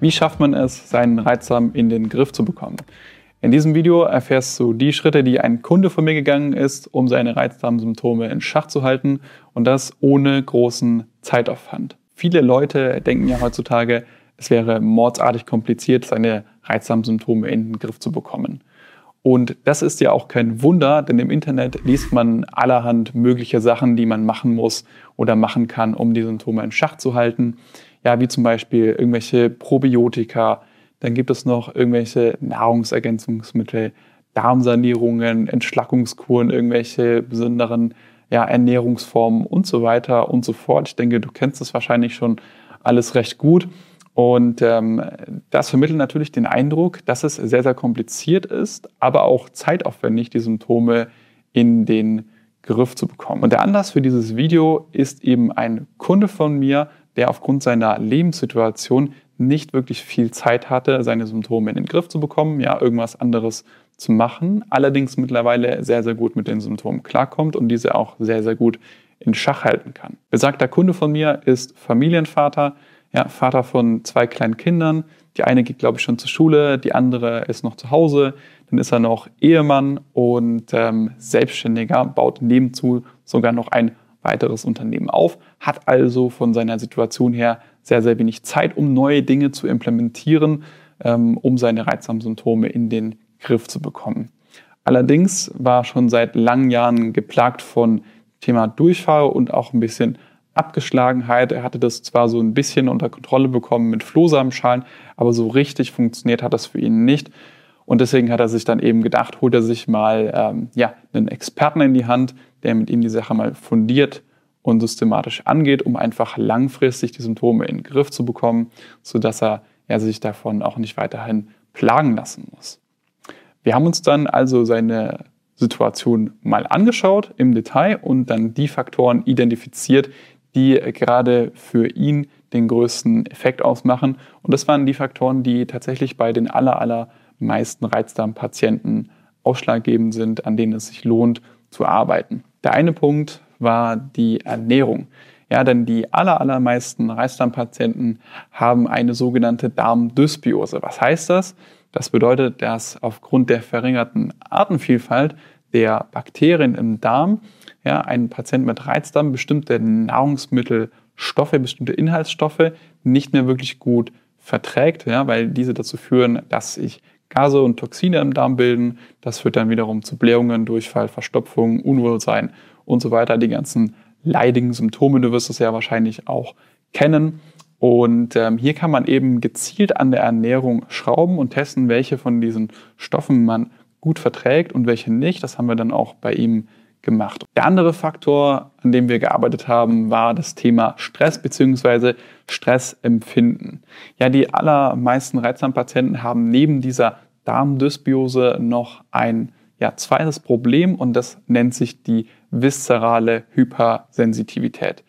Wie schafft man es, seinen Reizdarm in den Griff zu bekommen? In diesem Video erfährst du die Schritte, die ein Kunde von mir gegangen ist, um seine Reizdarmsymptome in Schach zu halten und das ohne großen Zeitaufwand. Viele Leute denken ja heutzutage, es wäre mordsartig kompliziert, seine Reizdarmsymptome in den Griff zu bekommen. Und das ist ja auch kein Wunder, denn im Internet liest man allerhand mögliche Sachen, die man machen muss oder machen kann, um die Symptome in Schach zu halten ja, wie zum Beispiel irgendwelche Probiotika, dann gibt es noch irgendwelche Nahrungsergänzungsmittel, Darmsanierungen, Entschlackungskuren, irgendwelche besonderen ja, Ernährungsformen und so weiter und so fort. Ich denke, du kennst das wahrscheinlich schon alles recht gut. Und ähm, das vermittelt natürlich den Eindruck, dass es sehr, sehr kompliziert ist, aber auch zeitaufwendig, die Symptome in den Griff zu bekommen. Und der Anlass für dieses Video ist eben ein Kunde von mir, der aufgrund seiner Lebenssituation nicht wirklich viel Zeit hatte, seine Symptome in den Griff zu bekommen, ja, irgendwas anderes zu machen, allerdings mittlerweile sehr, sehr gut mit den Symptomen klarkommt und diese auch sehr, sehr gut in Schach halten kann. Besagter Kunde von mir ist Familienvater, ja, Vater von zwei kleinen Kindern. Die eine geht, glaube ich, schon zur Schule, die andere ist noch zu Hause. Dann ist er noch Ehemann und ähm, Selbstständiger, baut nebenzu sogar noch ein weiteres Unternehmen auf, hat also von seiner Situation her sehr, sehr wenig Zeit, um neue Dinge zu implementieren, ähm, um seine reizsamen Symptome in den Griff zu bekommen. Allerdings war schon seit langen Jahren geplagt von Thema Durchfall und auch ein bisschen Abgeschlagenheit. Er hatte das zwar so ein bisschen unter Kontrolle bekommen mit Flohsamenschalen, aber so richtig funktioniert hat das für ihn nicht. Und deswegen hat er sich dann eben gedacht, holt er sich mal ähm, ja, einen Experten in die Hand, der mit ihm die Sache mal fundiert und systematisch angeht, um einfach langfristig die Symptome in den Griff zu bekommen, sodass er ja, sich davon auch nicht weiterhin plagen lassen muss. Wir haben uns dann also seine Situation mal angeschaut im Detail und dann die Faktoren identifiziert, die gerade für ihn den größten Effekt ausmachen. Und das waren die Faktoren, die tatsächlich bei den aller, allermeisten Reizdarmpatienten ausschlaggebend sind, an denen es sich lohnt zu arbeiten. Der eine Punkt war die Ernährung. Ja, denn die aller, allermeisten Reisdarmpatienten haben eine sogenannte Darmdysbiose. Was heißt das? Das bedeutet, dass aufgrund der verringerten Artenvielfalt der Bakterien im Darm ja, ein Patient mit Reizdarm bestimmte Nahrungsmittelstoffe, bestimmte Inhaltsstoffe nicht mehr wirklich gut verträgt, ja, weil diese dazu führen, dass sich Gase und Toxine im Darm bilden. Das führt dann wiederum zu Blähungen, Durchfall, Verstopfung, Unwohlsein und so weiter. Die ganzen leidigen Symptome, du wirst es ja wahrscheinlich auch kennen. Und ähm, hier kann man eben gezielt an der Ernährung schrauben und testen, welche von diesen Stoffen man gut verträgt und welche nicht. Das haben wir dann auch bei ihm gemacht. Der andere Faktor, an dem wir gearbeitet haben, war das Thema Stress bzw. Stressempfinden. Ja, die allermeisten Reizdarmpatienten haben neben dieser Darmdysbiose noch ein ja, zweites Problem und das nennt sich die viszerale Hypersensitivität.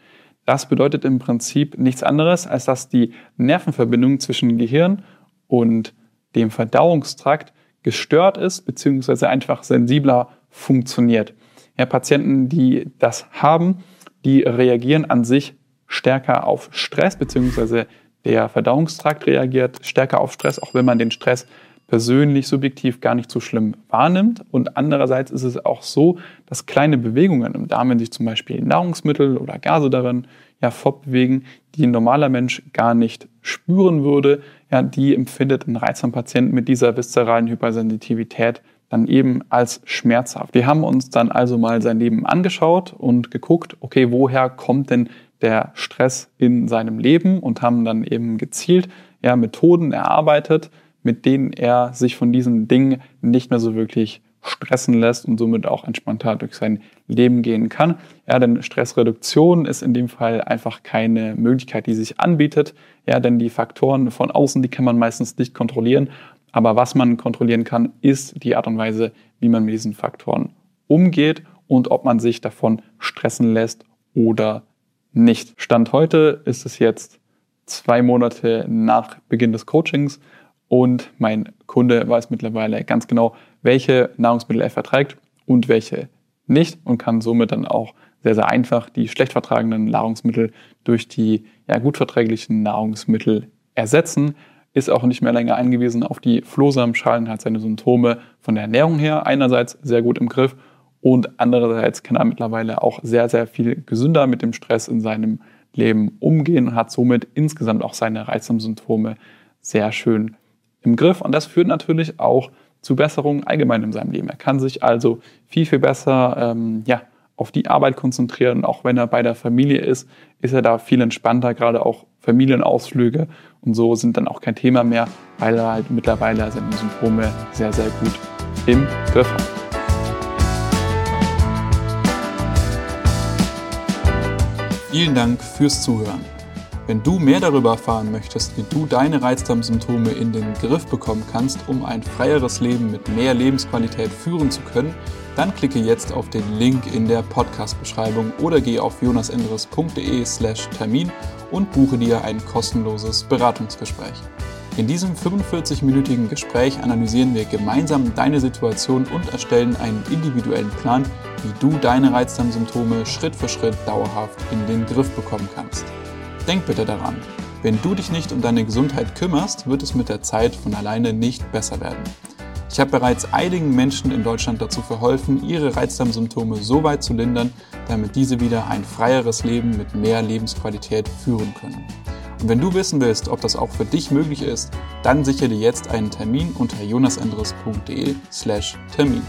Das bedeutet im Prinzip nichts anderes, als dass die Nervenverbindung zwischen Gehirn und dem Verdauungstrakt gestört ist, beziehungsweise einfach sensibler funktioniert. Ja, Patienten, die das haben, die reagieren an sich stärker auf Stress, beziehungsweise der Verdauungstrakt reagiert stärker auf Stress, auch wenn man den Stress persönlich subjektiv gar nicht so schlimm wahrnimmt. Und andererseits ist es auch so, dass kleine Bewegungen im Darm, wenn sich zum Beispiel Nahrungsmittel oder Gase darin ja fortbewegen, die ein normaler Mensch gar nicht spüren würde, ja, die empfindet ein reizsamer Patient mit dieser viszeralen Hypersensitivität dann eben als schmerzhaft. Wir haben uns dann also mal sein Leben angeschaut und geguckt, okay, woher kommt denn der Stress in seinem Leben und haben dann eben gezielt ja, Methoden erarbeitet, mit denen er sich von diesen Dingen nicht mehr so wirklich stressen lässt und somit auch entspannter durch sein Leben gehen kann. Ja, denn Stressreduktion ist in dem Fall einfach keine Möglichkeit, die sich anbietet. Ja, denn die Faktoren von außen, die kann man meistens nicht kontrollieren. Aber was man kontrollieren kann, ist die Art und Weise, wie man mit diesen Faktoren umgeht und ob man sich davon stressen lässt oder nicht. Stand heute ist es jetzt zwei Monate nach Beginn des Coachings und mein Kunde weiß mittlerweile ganz genau, welche Nahrungsmittel er verträgt und welche nicht und kann somit dann auch sehr, sehr einfach die schlecht vertragenen Nahrungsmittel durch die ja, gut verträglichen Nahrungsmittel ersetzen. Ist auch nicht mehr länger angewiesen auf die Flohsamenschalen, hat seine Symptome von der Ernährung her einerseits sehr gut im Griff und andererseits kann er mittlerweile auch sehr, sehr viel gesünder mit dem Stress in seinem Leben umgehen und hat somit insgesamt auch seine Reizsymptome sehr schön im Griff. Und das führt natürlich auch zu Besserungen allgemein in seinem Leben. Er kann sich also viel, viel besser ähm, ja, auf die Arbeit konzentrieren. Auch wenn er bei der Familie ist, ist er da viel entspannter, gerade auch Familienausflüge und so sind dann auch kein Thema mehr, weil er halt mittlerweile seine Symptome sehr, sehr gut im Griff hat. Vielen Dank fürs Zuhören. Wenn du mehr darüber erfahren möchtest, wie du deine Reizdarmsymptome in den Griff bekommen kannst, um ein freieres Leben mit mehr Lebensqualität führen zu können, dann klicke jetzt auf den Link in der Podcast-Beschreibung oder geh auf jonasenderes.de/slash Termin und buche dir ein kostenloses Beratungsgespräch. In diesem 45-minütigen Gespräch analysieren wir gemeinsam deine Situation und erstellen einen individuellen Plan, wie du deine Reizdarmsymptome Schritt für Schritt dauerhaft in den Griff bekommen kannst. Denk bitte daran, wenn du dich nicht um deine Gesundheit kümmerst, wird es mit der Zeit von alleine nicht besser werden. Ich habe bereits einigen Menschen in Deutschland dazu verholfen, ihre Reizdarmsymptome so weit zu lindern, damit diese wieder ein freieres Leben mit mehr Lebensqualität führen können. Und wenn du wissen willst, ob das auch für dich möglich ist, dann sichere dir jetzt einen Termin unter jonasendres.de/termin.